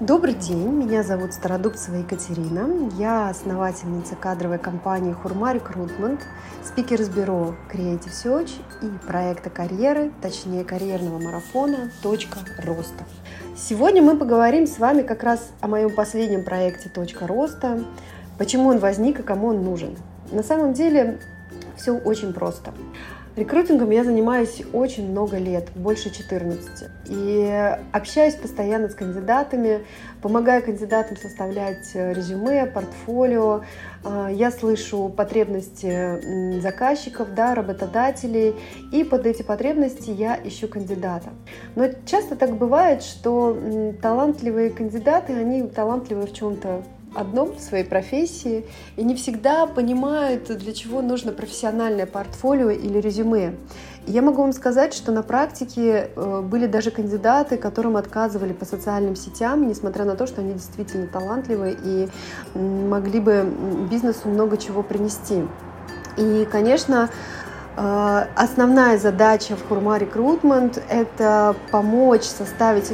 Добрый день, меня зовут Стародубцева Екатерина. Я основательница кадровой компании Хурма Рекрутмент, спикер из бюро Creative Search и проекта карьеры, точнее карьерного марафона «Точка роста». Сегодня мы поговорим с вами как раз о моем последнем проекте «Точка роста», почему он возник и кому он нужен. На самом деле все очень просто. Рекрутингом я занимаюсь очень много лет, больше 14. И общаюсь постоянно с кандидатами, помогаю кандидатам составлять э, резюме, портфолио. А, я слышу потребности заказчиков, да, работодателей, и под эти потребности я ищу кандидата. Но часто так бывает, что талантливые кандидаты, они талантливые в чем-то одном в своей профессии и не всегда понимают, для чего нужно профессиональное портфолио или резюме. я могу вам сказать, что на практике э, были даже кандидаты, которым отказывали по социальным сетям, несмотря на то, что они действительно талантливые и могли бы бизнесу много чего принести. И, конечно, э, Основная задача в Хурма Recruitment – это помочь составить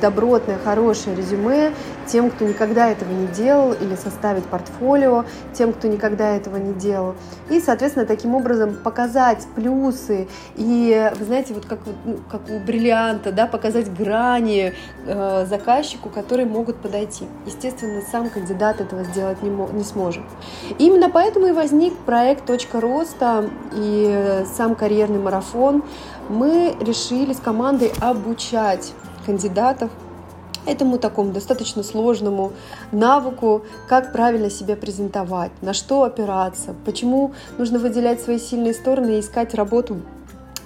добротное, хорошее резюме тем, кто никогда этого не делал, или составить портфолио тем, кто никогда этого не делал. И, соответственно, таким образом показать плюсы и, вы знаете, вот как, ну, как у бриллианта, да, показать грани э, заказчику, которые могут подойти. Естественно, сам кандидат этого сделать не, не сможет. Именно поэтому и возник проект «Точка роста» и сам карьерный марафон. Мы решили с командой обучать кандидатов этому такому достаточно сложному навыку, как правильно себя презентовать, на что опираться, почему нужно выделять свои сильные стороны и искать работу,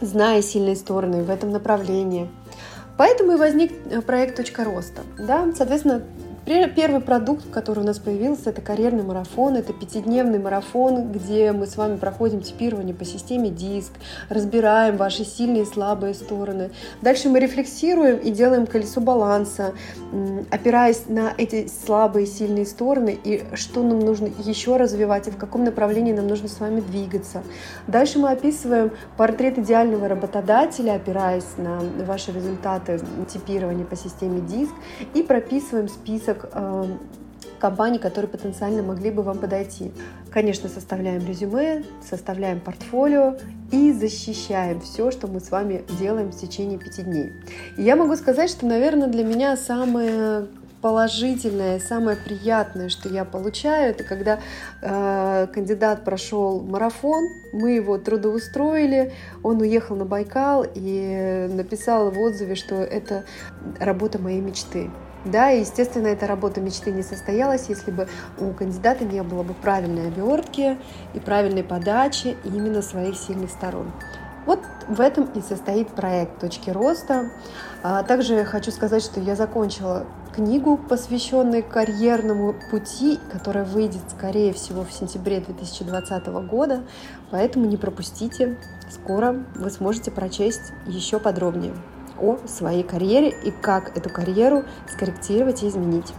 зная сильные стороны в этом направлении. Поэтому и возник э, проект «Точка роста». Да? Соответственно, Первый продукт, который у нас появился, это карьерный марафон. Это пятидневный марафон, где мы с вами проходим типирование по системе диск, разбираем ваши сильные и слабые стороны. Дальше мы рефлексируем и делаем колесо баланса, опираясь на эти слабые и сильные стороны и что нам нужно еще развивать и в каком направлении нам нужно с вами двигаться. Дальше мы описываем портрет идеального работодателя, опираясь на ваши результаты типирования по системе диск и прописываем список список эм, компаний, которые потенциально могли бы вам подойти. Конечно, составляем резюме, составляем портфолио и защищаем все, что мы с вами делаем в течение пяти дней. И я могу сказать, что, наверное, для меня самое положительное, самое приятное, что я получаю, это когда э, кандидат прошел марафон, мы его трудоустроили, он уехал на Байкал и написал в отзыве, что это работа моей мечты. Да, и, естественно, эта работа мечты не состоялась, если бы у кандидата не было бы правильной обертки и правильной подачи именно своих сильных сторон. Вот в этом и состоит проект «Точки роста». А также хочу сказать, что я закончила книгу, посвященную карьерному пути, которая выйдет, скорее всего, в сентябре 2020 года. Поэтому не пропустите. Скоро вы сможете прочесть еще подробнее о своей карьере и как эту карьеру скорректировать и изменить.